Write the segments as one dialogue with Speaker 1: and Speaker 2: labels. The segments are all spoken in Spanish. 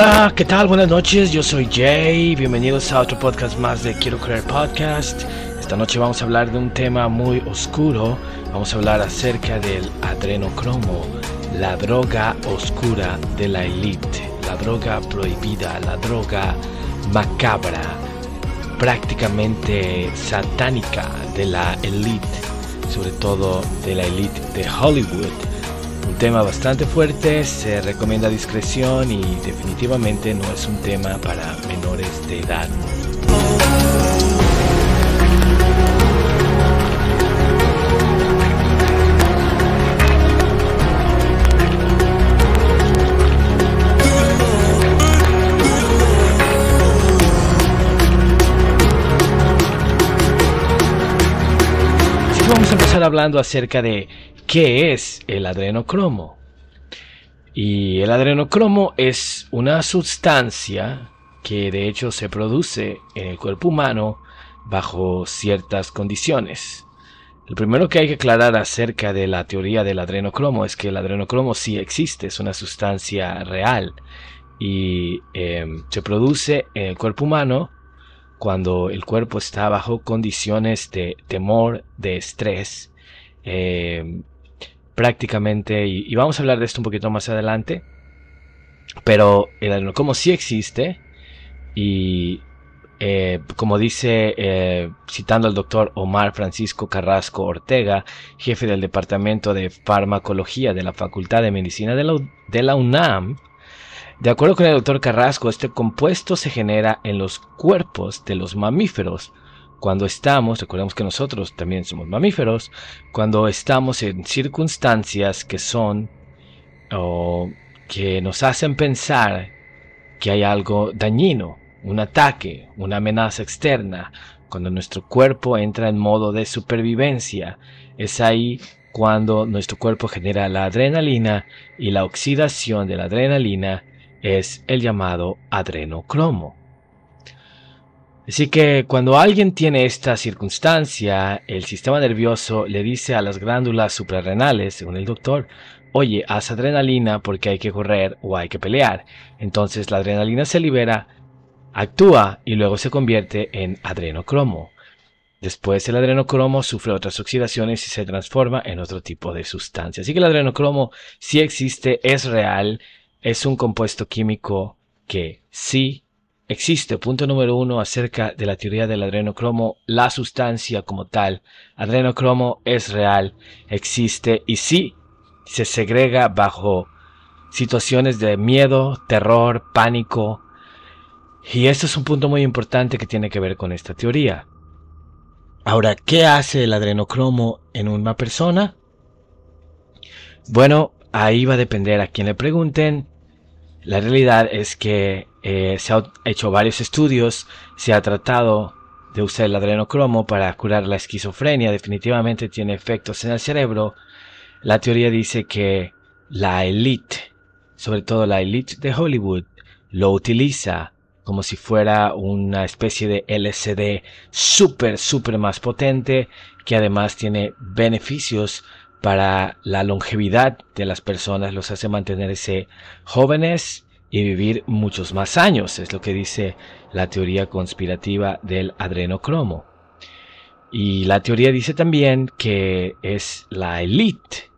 Speaker 1: Hola, ¿qué tal? Buenas noches, yo soy Jay, bienvenidos a otro podcast más de Quiero Creer Podcast. Esta noche vamos a hablar de un tema muy oscuro, vamos a hablar acerca del adrenocromo, la droga oscura de la élite, la droga prohibida, la droga macabra, prácticamente satánica de la élite, sobre todo de la élite de Hollywood tema bastante fuerte, se recomienda discreción y definitivamente no es un tema para menores de edad. Vamos a empezar hablando acerca de ¿Qué es el adrenocromo? Y el adrenocromo es una sustancia que de hecho se produce en el cuerpo humano bajo ciertas condiciones. Lo primero que hay que aclarar acerca de la teoría del adrenocromo es que el adrenocromo sí existe, es una sustancia real y em, se produce en el cuerpo humano cuando el cuerpo está bajo condiciones de temor, de estrés, em, prácticamente, y, vamos a hablar de esto un poquito más adelante, pero el adenocomo sí existe y eh, como dice, eh, citando al doctor Omar Francisco Carrasco Ortega, jefe del Departamento de Farmacología de la Facultad de Medicina de la, de la UNAM, de acuerdo con el doctor Carrasco, este compuesto se genera en los cuerpos de los mamíferos, cuando estamos, recordemos que nosotros también somos mamíferos, cuando estamos en circunstancias que son o que nos hacen pensar que hay algo dañino, un ataque, una amenaza externa, cuando nuestro cuerpo entra en modo de supervivencia, es ahí cuando nuestro cuerpo genera la adrenalina y la oxidación de la adrenalina es el llamado adrenocromo. Así que cuando alguien tiene esta circunstancia, el sistema nervioso le dice a las glándulas suprarrenales, según el doctor, oye, haz adrenalina porque hay que correr o hay que pelear. Entonces la adrenalina se libera, actúa y luego se convierte en adrenocromo. Después el adrenocromo sufre otras oxidaciones y se transforma en otro tipo de sustancia. Así que el adrenocromo sí existe, es real, es un compuesto químico que sí Existe, punto número uno, acerca de la teoría del adrenocromo, la sustancia como tal. Adrenocromo es real, existe y sí se segrega bajo situaciones de miedo, terror, pánico. Y esto es un punto muy importante que tiene que ver con esta teoría. Ahora, ¿qué hace el adrenocromo en una persona? Bueno, ahí va a depender a quien le pregunten. La realidad es que eh, se han hecho varios estudios, se ha tratado de usar el adrenocromo para curar la esquizofrenia, definitivamente tiene efectos en el cerebro. La teoría dice que la élite, sobre todo la élite de Hollywood, lo utiliza como si fuera una especie de LCD súper, súper más potente, que además tiene beneficios para la longevidad de las personas, los hace mantenerse jóvenes y vivir muchos más años, es lo que dice la teoría conspirativa del adrenocromo. Y la teoría dice también que es la élite,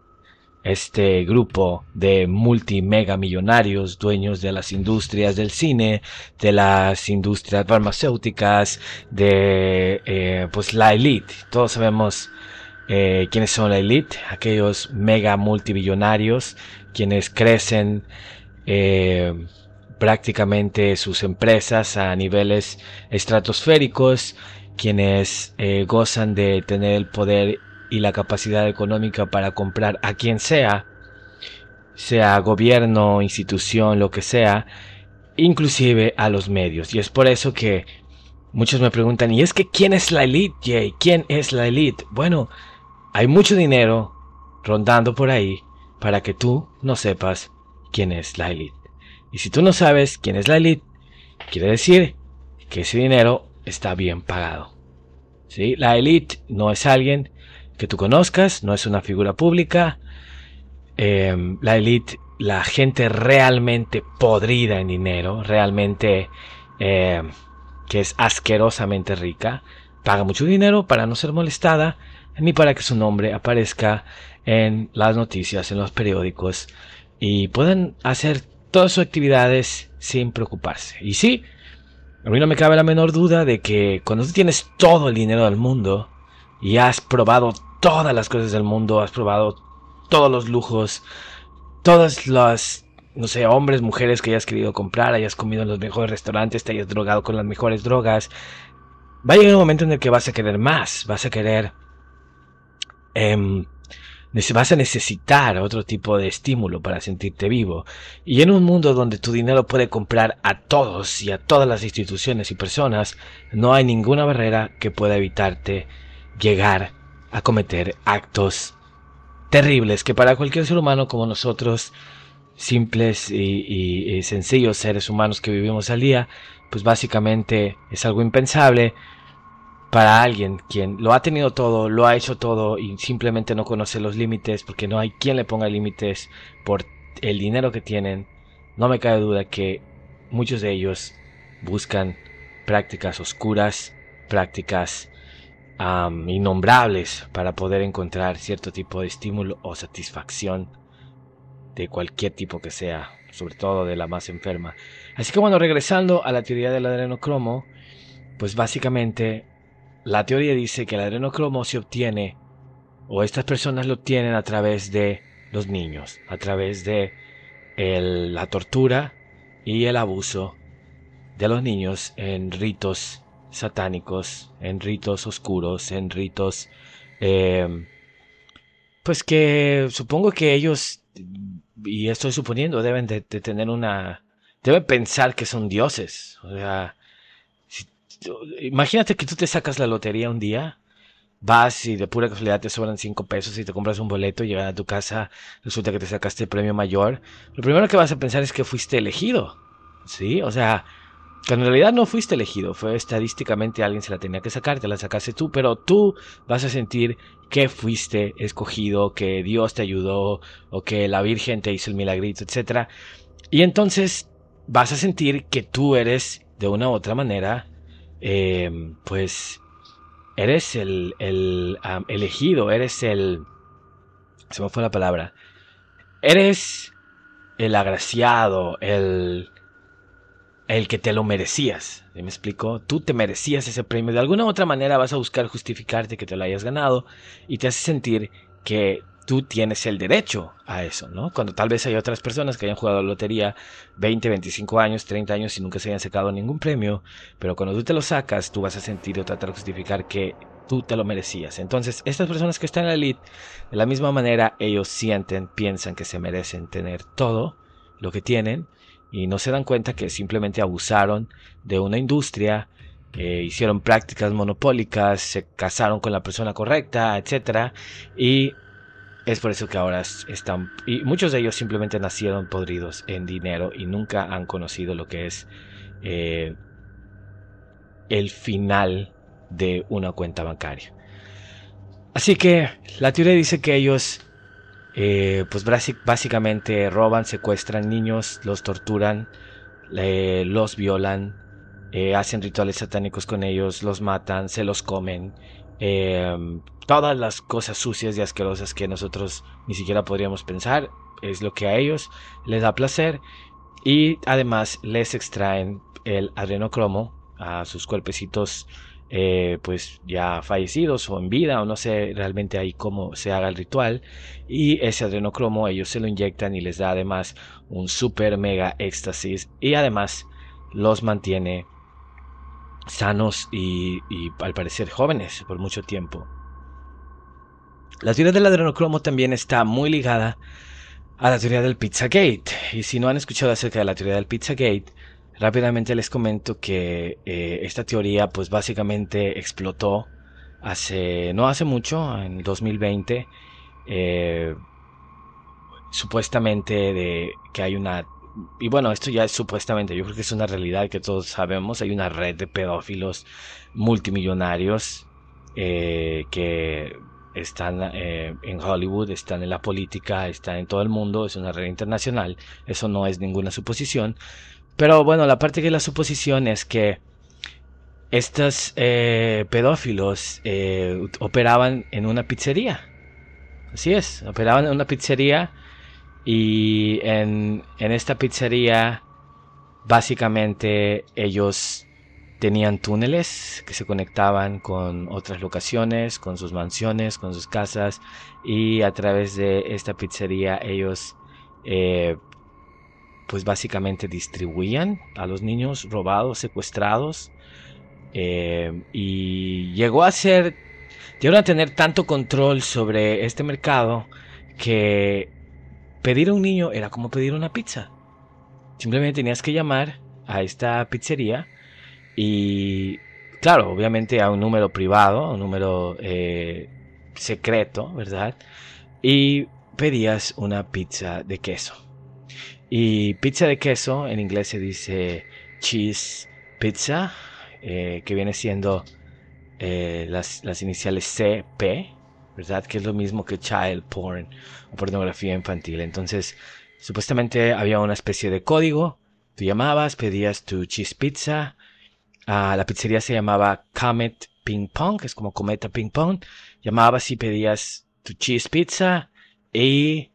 Speaker 1: este grupo de multimega millonarios, dueños de las industrias del cine, de las industrias farmacéuticas, de eh, pues la élite. Todos sabemos eh, quiénes son la élite, aquellos mega multimillonarios, quienes crecen eh, prácticamente sus empresas a niveles estratosféricos, quienes eh, gozan de tener el poder y la capacidad económica para comprar a quien sea, sea gobierno, institución, lo que sea, inclusive a los medios. Y es por eso que muchos me preguntan, ¿y es que quién es la elite, Jay? ¿Quién es la elite? Bueno, hay mucho dinero rondando por ahí para que tú no sepas quién es la élite. Y si tú no sabes quién es la élite, quiere decir que ese dinero está bien pagado. ¿Sí? La élite no es alguien que tú conozcas, no es una figura pública. Em, la élite la gente realmente podrida en dinero, realmente eh, que es asquerosamente rica, paga mucho dinero para no ser molestada ni para que su nombre aparezca en las noticias, en los periódicos y puedan hacer todas sus actividades sin preocuparse. Y sí, a mí no me cabe la menor duda de que cuando tú tienes todo el dinero del mundo y has probado todas las cosas del mundo, has probado todos los lujos, todas las, no sé, hombres, mujeres que hayas querido comprar, hayas comido en los mejores restaurantes, te hayas drogado con las mejores drogas, va a llegar un momento en el que vas a querer más, vas a querer... Eh, vas a necesitar otro tipo de estímulo para sentirte vivo. Y en un mundo donde tu dinero puede comprar a todos y a todas las instituciones y personas, no hay ninguna barrera que pueda evitarte llegar a cometer actos terribles que para cualquier ser humano como nosotros, simples y, sencillos seres humanos que vivimos al día, pues básicamente es algo impensable para alguien quien lo ha tenido todo, lo ha hecho todo y simplemente no conoce los límites porque no hay quien le ponga límites por el dinero que tienen, no me cabe duda que muchos de ellos buscan prácticas oscuras, prácticas innombrables para poder encontrar cierto tipo de estímulo o satisfacción de cualquier tipo que sea, sobre todo de la más enferma. Así que bueno, regresando a la teoría del adrenocromo, pues básicamente la teoría dice que el adrenocromo se obtiene, o estas personas lo obtienen a través de los niños, a través de la tortura y el abuso de los niños en ritos satánicos, en ritos oscuros, en ritos... Eh, pues que supongo que ellos, y estoy suponiendo, deben de, de tener una... Deben pensar que son dioses. O sea, imagínate que tú te sacas la lotería un día, vas y de pura casualidad te sobran 5 pesos y te compras un boleto, llegas a tu casa, resulta que te sacaste el premio mayor. Lo primero que vas a pensar es que fuiste elegido. ¿Sí? O sea, que en realidad no fuiste elegido, fue estadísticamente alguien se la tenía que sacar, te la sacaste tú, pero tú vas a sentir que fuiste escogido, que Dios te ayudó o que la Virgen te hizo el milagrito, etc. Y entonces vas a sentir que tú eres de una u otra manera eh, pues eres el, el elegido, eres el... Se me fue la palabra. Eres el agraciado, el... El que te lo merecías. ¿Me explico? Tú te merecías ese premio. De alguna u otra manera vas a buscar justificarte que te lo hayas ganado y te hace sentir que tú tienes el derecho a eso, ¿no? Cuando tal vez hay otras personas que hayan jugado lotería 20, 25 años, 30 años y nunca se hayan sacado ningún premio, pero cuando tú te lo sacas, tú vas a sentir o tratar de justificar que tú te lo merecías. Entonces, estas personas que están en la elite, de la misma manera, ellos sienten, piensan que se merecen tener todo lo que tienen y no se dan cuenta que simplemente abusaron de una industria, eh, hicieron prácticas monopólicas, se casaron con la persona correcta, etcétera, y es por eso que ahora están... Y muchos de ellos simplemente nacieron podridos en dinero y nunca han conocido lo que es eh, el final de una cuenta bancaria. Así que la teoría dice que ellos eh, pues básicamente roban, secuestran niños, los torturan, los violan, eh, hacen rituales satánicos con ellos, los matan, se los comen Em, todas las cosas sucias y asquerosas que nosotros ni siquiera podríamos pensar, es lo que a ellos les da placer y además les extraen el adrenocromo a sus cuerpecitos eh, pues ya fallecidos o en vida o no sé realmente ahí cómo se haga el ritual y ese adrenocromo ellos se lo inyectan y les da además un super mega éxtasis y además los mantiene sanos y, al parecer jóvenes por mucho tiempo. La teoría del adrenocromo también está muy ligada a la teoría del Pizzagate. Y si no han escuchado acerca de la teoría del Pizzagate, rápidamente les comento que eh, esta teoría pues básicamente explotó hace, no hace mucho, en 2020, eh, supuestamente de que hay una y bueno, esto ya es supuestamente, yo creo que es una realidad que todos sabemos, hay una red de pedófilos multimillonarios eh, que están eh, en Hollywood, están en la política, están en todo el mundo, es una red internacional, eso no es ninguna suposición. Pero bueno, la parte que la suposición es que estos eh, pedófilos operaban en una pizzería. Así es, operaban en una pizzería y en, en esta pizzería básicamente ellos tenían túneles que se conectaban con otras locaciones, con sus mansiones, con sus casas y a través de esta pizzería ellos eh, pues básicamente distribuían a los niños robados, secuestrados eh, y llegó a ser, llegaron a tener tanto control sobre este mercado que pedir a un niño era como pedir una pizza. Simplemente tenías que llamar a esta pizzería y claro, obviamente a un número privado, a un número eh, secreto, ¿verdad? Y pedías una pizza de queso. Y pizza de queso en inglés se dice cheese pizza, eh, que viene siendo eh, las, las, iniciales CP, ¿verdad? Que es lo mismo que child porn o pornografía infantil. Entonces, supuestamente había una especie de código. Tú llamabas, pedías tu cheese pizza Ah, la pizzería se llamaba Comet Ping Pong, que es como Cometa Ping Pong. Llamabas y pedías tu cheese pizza y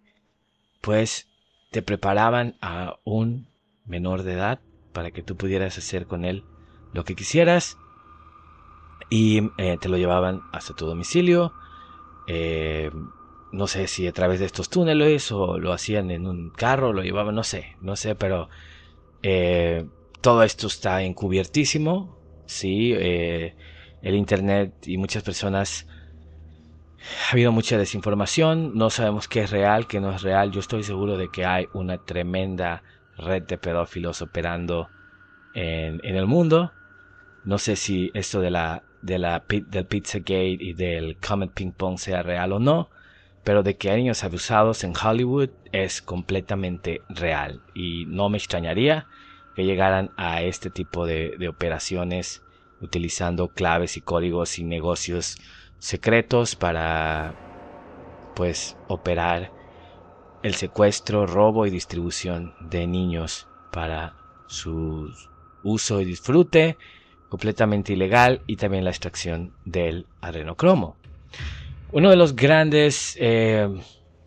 Speaker 1: pues te preparaban a un menor de edad para que tú pudieras hacer con él lo que quisieras y eh, te lo llevaban hasta tu domicilio. Eh, no sé si a través de estos túneles o lo hacían en un carro, lo llevaban, no sé, no sé, pero eh, todo esto está encubiertísimo, sí, eh, el Internet y muchas personas... Ha habido mucha desinformación, no sabemos qué es real, qué no es real. Yo estoy seguro de que hay una tremenda red de pedófilos operando en, el mundo. No sé si esto de la, de la, del Pizzagate y del Comet Ping Pong sea real o no, pero de que hay niños abusados en Hollywood es completamente real. Y no me extrañaría que llegaran a este tipo de, operaciones utilizando claves y códigos y negocios secretos para pues operar el secuestro, robo y distribución de niños para su uso y disfrute completamente ilegal y también la extracción del adrenocromo. Uno de los grandes eh,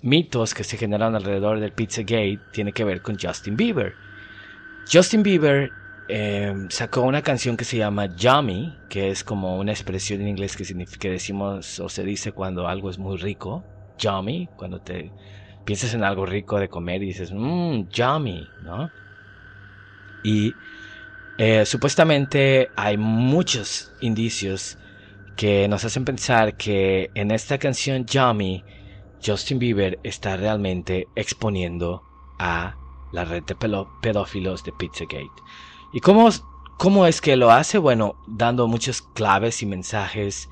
Speaker 1: mitos que se generaron alrededor del Pizzagate tiene que ver con Justin Bieber. Justin Bieber em, sacó una canción que se llama Yummy, que es como una expresión en inglés que significa que decimos o se dice cuando algo es muy rico. Yummy, cuando te piensas en algo rico de comer y dices, mmm, yummy, ¿no? Y eh, supuestamente hay muchos indicios que nos hacen pensar que en esta canción Yummy, Justin Bieber está realmente exponiendo a la red de pedófilos de Pizzagate. ¿Y cómo, cómo es que lo hace? Bueno, dando muchas claves y mensajes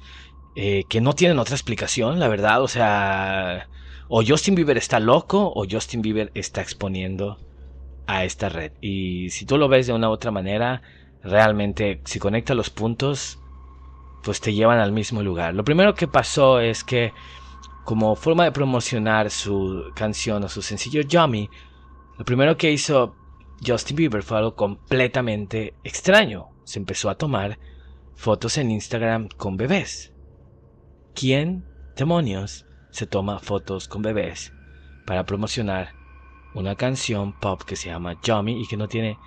Speaker 1: eh, que no tienen otra explicación, la verdad. O sea, o Justin Bieber está loco o Justin Bieber está exponiendo a esta red. Y si tú lo ves de una u otra manera, realmente si conecta los puntos, pues te llevan al mismo lugar. Lo primero que pasó es que como forma de promocionar su canción o su sencillo Yummy, lo primero que hizo Justin Bieber fue algo completamente extraño. Se empezó a tomar fotos en Instagram con bebés. ¿Quién, demonios, se toma fotos con bebés para promocionar una canción pop que se llama Yummy y que no tiene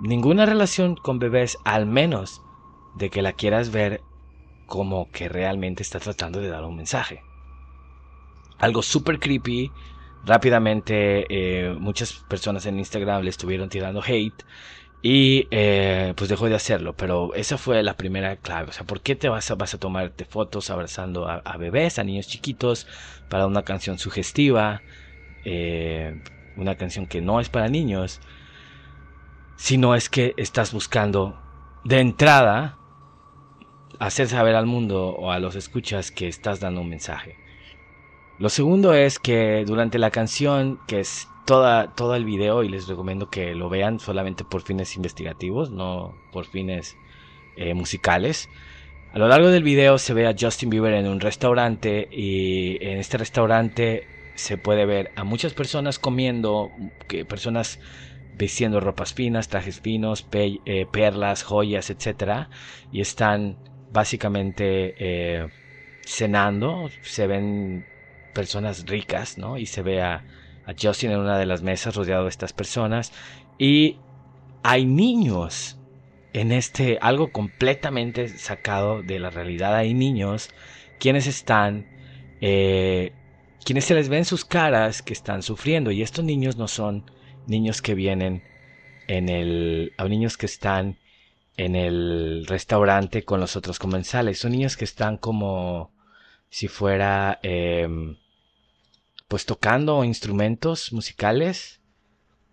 Speaker 1: ninguna relación con bebés, al menos de que la quieras ver como que realmente está tratando de dar un mensaje? Algo súper creepy, rápidamente eh, muchas personas en Instagram le estuvieron tirando hate y eh, pues dejó de hacerlo, pero esa fue la primera clave. O sea, ¿por qué te vas a, vas a tomarte fotos abrazando a, bebés, a niños chiquitos, para una canción sugestiva, eh, una canción que no es para niños, si no es que estás buscando de entrada hacer saber al mundo o a los escuchas que estás dando un mensaje? Lo segundo es que durante la canción, que es toda, todo el video, y les recomiendo que lo vean solamente por fines investigativos, no por fines eh, musicales, A lo largo del video se ve a Justin Bieber en un restaurante y en este restaurante se puede ver a muchas personas comiendo, que personas vistiendo ropas finas, trajes finos, eh, perlas, joyas, etc. Y están básicamente eh, cenando. Se ven personas ricas, ¿no? Y se ve a, a Justin en una de las mesas rodeado de estas personas. Y hay niños en este, algo completamente sacado de la realidad. Hay niños quienes están, eh, quienes se les ven sus caras que están sufriendo. Y estos niños no son niños que vienen en el, o niños que están en el restaurante con los otros comensales. Son niños que están como si fuera, em, pues tocando instrumentos musicales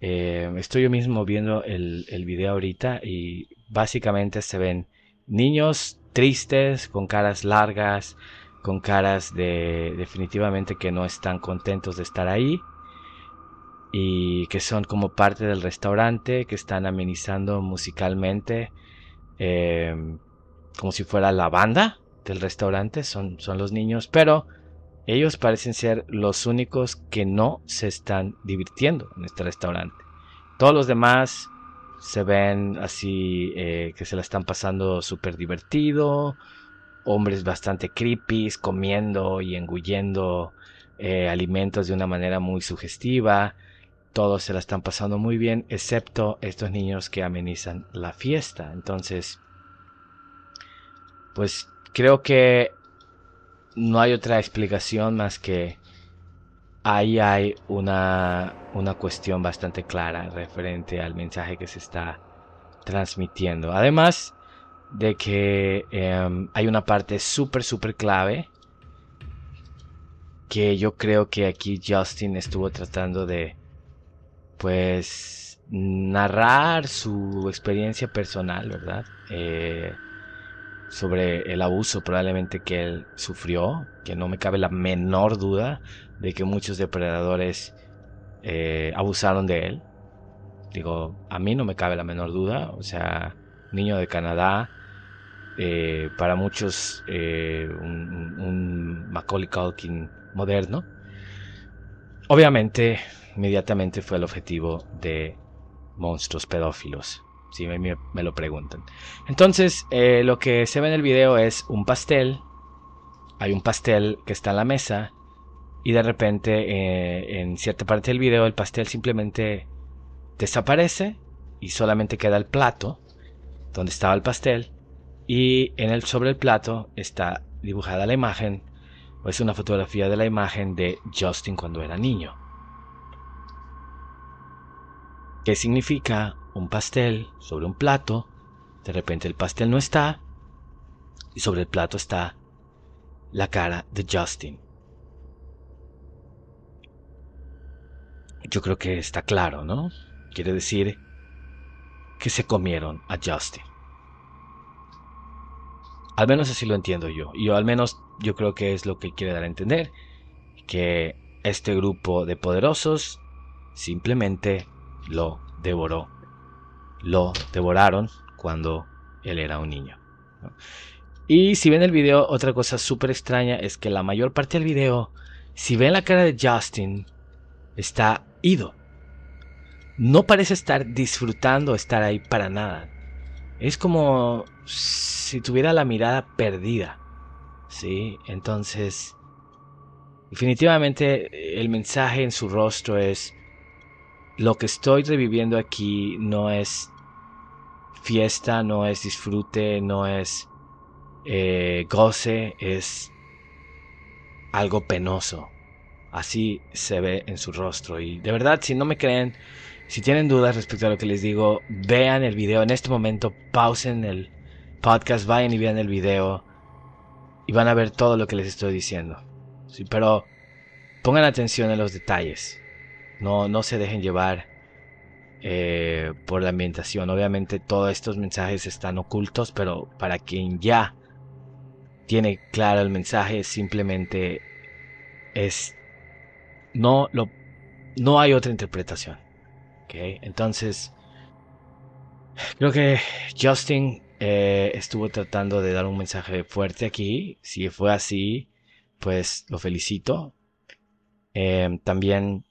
Speaker 1: eh, estoy yo mismo viendo el, el video ahorita y básicamente se ven niños tristes, con caras largas, con caras de definitivamente que no están contentos de estar ahí y que son como parte del restaurante, que están amenizando musicalmente, eh, como si fuera la banda del restaurante, son, son los niños, pero ellos parecen ser los únicos que no se están divirtiendo en este restaurante. Todos los demás se ven así eh, que se la están pasando súper divertido. Hombres bastante creepy, comiendo y engullendo eh, alimentos de una manera muy sugestiva. Todos se la están pasando muy bien, excepto estos niños que amenizan la fiesta. Entonces, pues creo que no hay otra explicación más que ahí hay una, una cuestión bastante clara referente al mensaje que se está transmitiendo. Además de que em, hay una parte súper, súper clave que yo creo que aquí Justin estuvo tratando de, pues, narrar su experiencia personal, ¿verdad? Eh, sobre el abuso probablemente que él sufrió, que no me cabe la menor duda de que muchos depredadores eh, abusaron de él. Digo, a mí no me cabe la menor duda, o sea, niño de Canadá, eh, para muchos eh, un, un, Macaulay Culkin moderno. Obviamente, inmediatamente fue el objetivo de monstruos pedófilos si me, lo preguntan. Entonces, eh, lo que se ve en el video es un pastel. Hay un pastel que está en la mesa. Y de repente, en cierta parte del video, el pastel simplemente desaparece. Y solamente queda el plato donde estaba el pastel. Y en el, sobre el plato está dibujada la imagen. O es una fotografía de la imagen de Justin cuando era niño. ¿Qué significa un pastel sobre un plato, de repente el pastel no está y sobre el plato está la cara de Justin. Yo creo que está claro, ¿no? Quiere decir que se comieron a Justin. Al menos así lo entiendo yo. Y yo al menos yo creo que es lo que quiere dar a entender. Que este grupo de poderosos simplemente lo devoró lo devoraron cuando él era un niño. Y si ven el video, otra cosa súper extraña es que la mayor parte del video, si ven la cara de Justin, está ido. No parece estar disfrutando estar ahí para nada. Es como si tuviera la mirada perdida. ¿Sí? Entonces, definitivamente el mensaje en su rostro es, lo que estoy reviviendo aquí no es fiesta, no es disfrute, no es eh, goce, es algo penoso. Así se ve en su rostro. Y de verdad, si no me creen, si tienen dudas respecto a lo que les digo, vean el video en este momento, pausen el podcast, vayan y vean el video y van a ver todo lo que les estoy diciendo. Pero pongan atención en los detalles. No, no se dejen llevar eh, por la ambientación. Obviamente todos estos mensajes están ocultos, pero para quien ya tiene claro el mensaje, simplemente es no lo no hay otra interpretación. ¿Okay? Entonces creo que Justin eh, estuvo tratando de dar un mensaje fuerte aquí. Si fue así, pues lo felicito. Em, también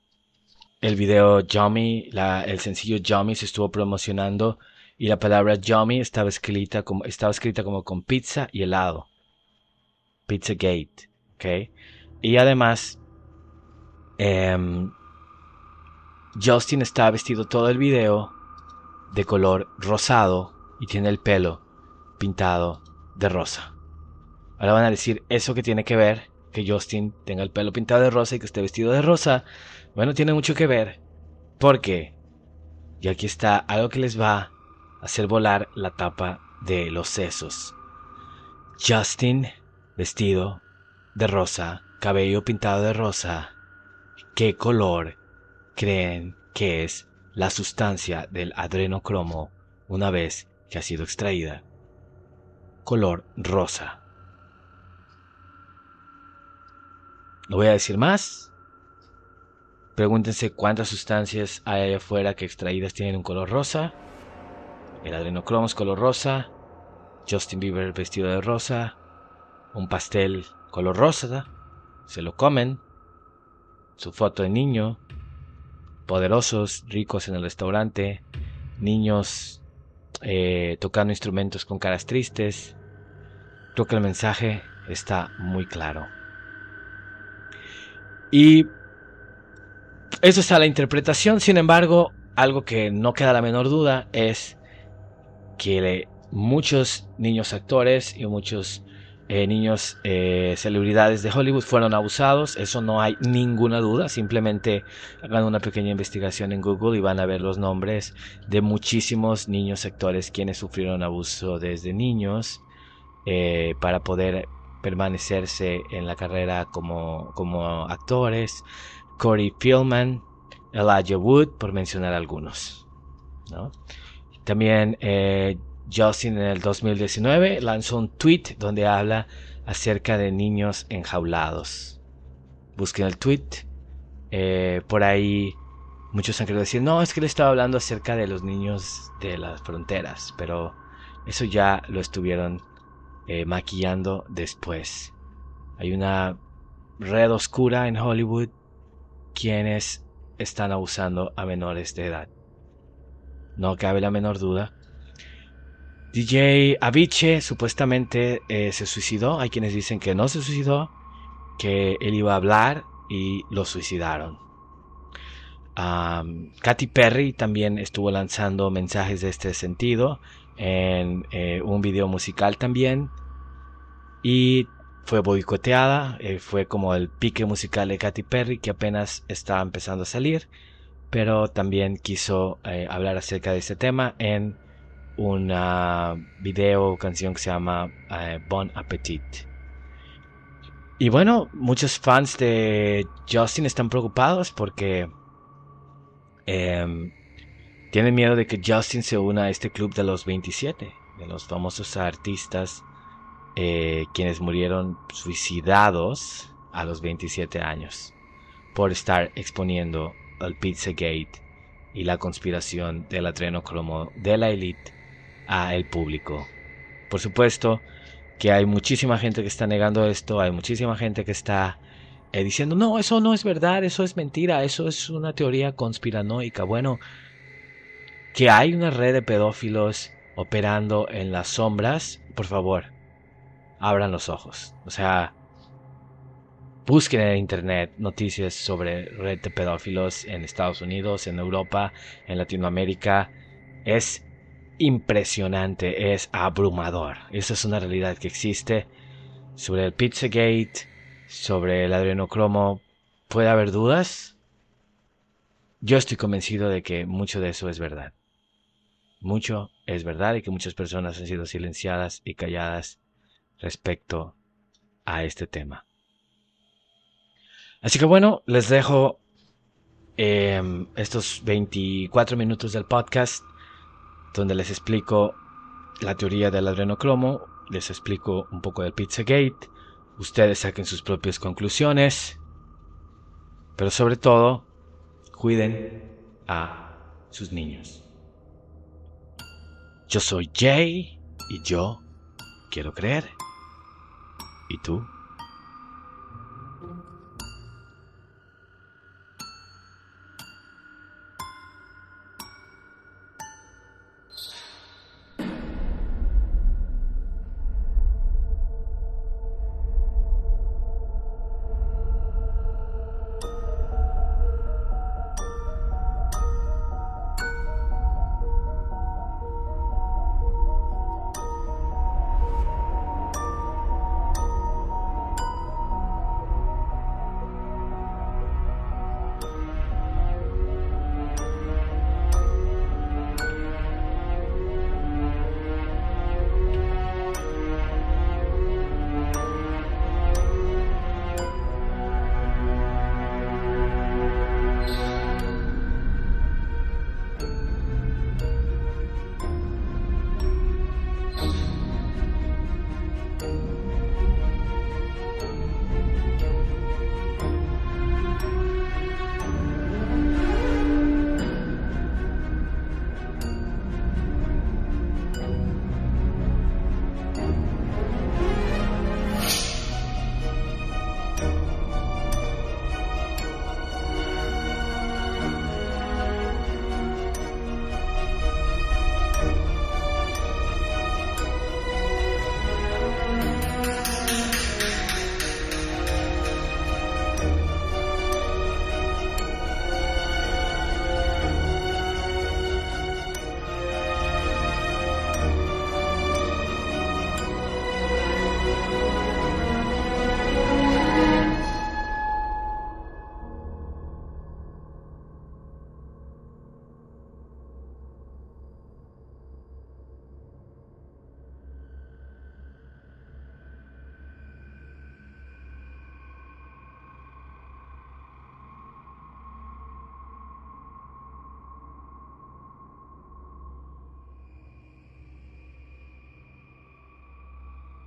Speaker 1: el video Yummy, el sencillo Yummy se estuvo promocionando y la palabra Yummy estaba escrita como, estaba escrita como con pizza y helado. Pizza Gate, ¿ok? Y además, em, Justin está vestido todo el video de color rosado y tiene el pelo pintado de rosa. Ahora van a decir, ¿eso que tiene que ver? Que Justin tenga el pelo pintado de rosa y que esté vestido de rosa. Bueno, tiene mucho que ver. Porque, y aquí está algo que les va a hacer volar la tapa de los sesos. Justin vestido de rosa, cabello pintado de rosa. ¿Qué color creen que es la sustancia del adrenocromo una vez que ha sido extraída? Color rosa. No voy a decir más. Pregúntense cuántas sustancias hay allá afuera que extraídas tienen un color rosa. El adrenocromo es color rosa. Justin Bieber vestido de rosa. Un pastel color rosa. Se lo comen. Su foto de niño. Poderosos, ricos en el restaurante. Niños eh, tocando instrumentos con caras tristes. Creo que el mensaje está muy claro. Y eso está la interpretación, sin embargo, algo que no queda la menor duda es que muchos niños actores y muchos eh, niños eh, celebridades de Hollywood fueron abusados, eso no hay ninguna duda, simplemente hagan una pequeña investigación en Google y van a ver los nombres de muchísimos niños actores quienes sufrieron abuso desde niños eh, para poder permanecerse en la carrera como, como actores. Corey Philman, Elijah Wood, por mencionar algunos. También eh, Justin en el 2019 lanzó un tweet donde habla acerca de niños enjaulados. Busquen el tweet. Eh, por ahí muchos han querido decir, no, es que le estaba hablando acerca de los niños de las fronteras, pero eso ya lo estuvieron eh, maquillando después. Hay una red oscura en Hollywood quienes están abusando a menores de edad. No cabe la menor duda. DJ Avicii supuestamente eh, se suicidó. Hay quienes dicen que no se suicidó, que él iba a hablar y lo suicidaron. Katy Perry también estuvo lanzando mensajes de este sentido en eh, un video musical también. Y fue boicoteada, eh, fue como el pique musical de Katy Perry que apenas estaba empezando a salir, pero también quiso hablar acerca de este tema en una video canción que se llama Bon Appetit. Y bueno, muchos fans de Justin están preocupados porque em, tienen miedo de que Justin se una a este club de los 27, de los famosos artistas eh, quienes murieron suicidados a los 27 años por estar exponiendo el Pizzagate y la conspiración del adrenocromo de la élite a el público. Por supuesto que hay muchísima gente que está negando esto, hay muchísima gente que está eh, diciendo, no, eso no es verdad, eso es mentira, eso es una teoría conspiranoica. Bueno, que hay una red de pedófilos operando en las sombras, por favor, abran los ojos. O sea, busquen en internet noticias sobre red de pedófilos en Estados Unidos, en Europa, en Latinoamérica. Es impresionante, es abrumador. Esa es una realidad que existe. Sobre el Pizzagate, sobre el adrenocromo, ¿puede haber dudas? Yo estoy convencido de que mucho de eso es verdad. Mucho es verdad y que muchas personas han sido silenciadas y calladas respecto a este tema. Así que bueno, les dejo em, estos 24 minutos del podcast donde les explico la teoría del adrenocromo, les explico un poco del Pizzagate, ustedes saquen sus propias conclusiones, pero sobre todo, cuiden a sus niños. Yo soy Jay Y yo quiero creer. ¿Y tú?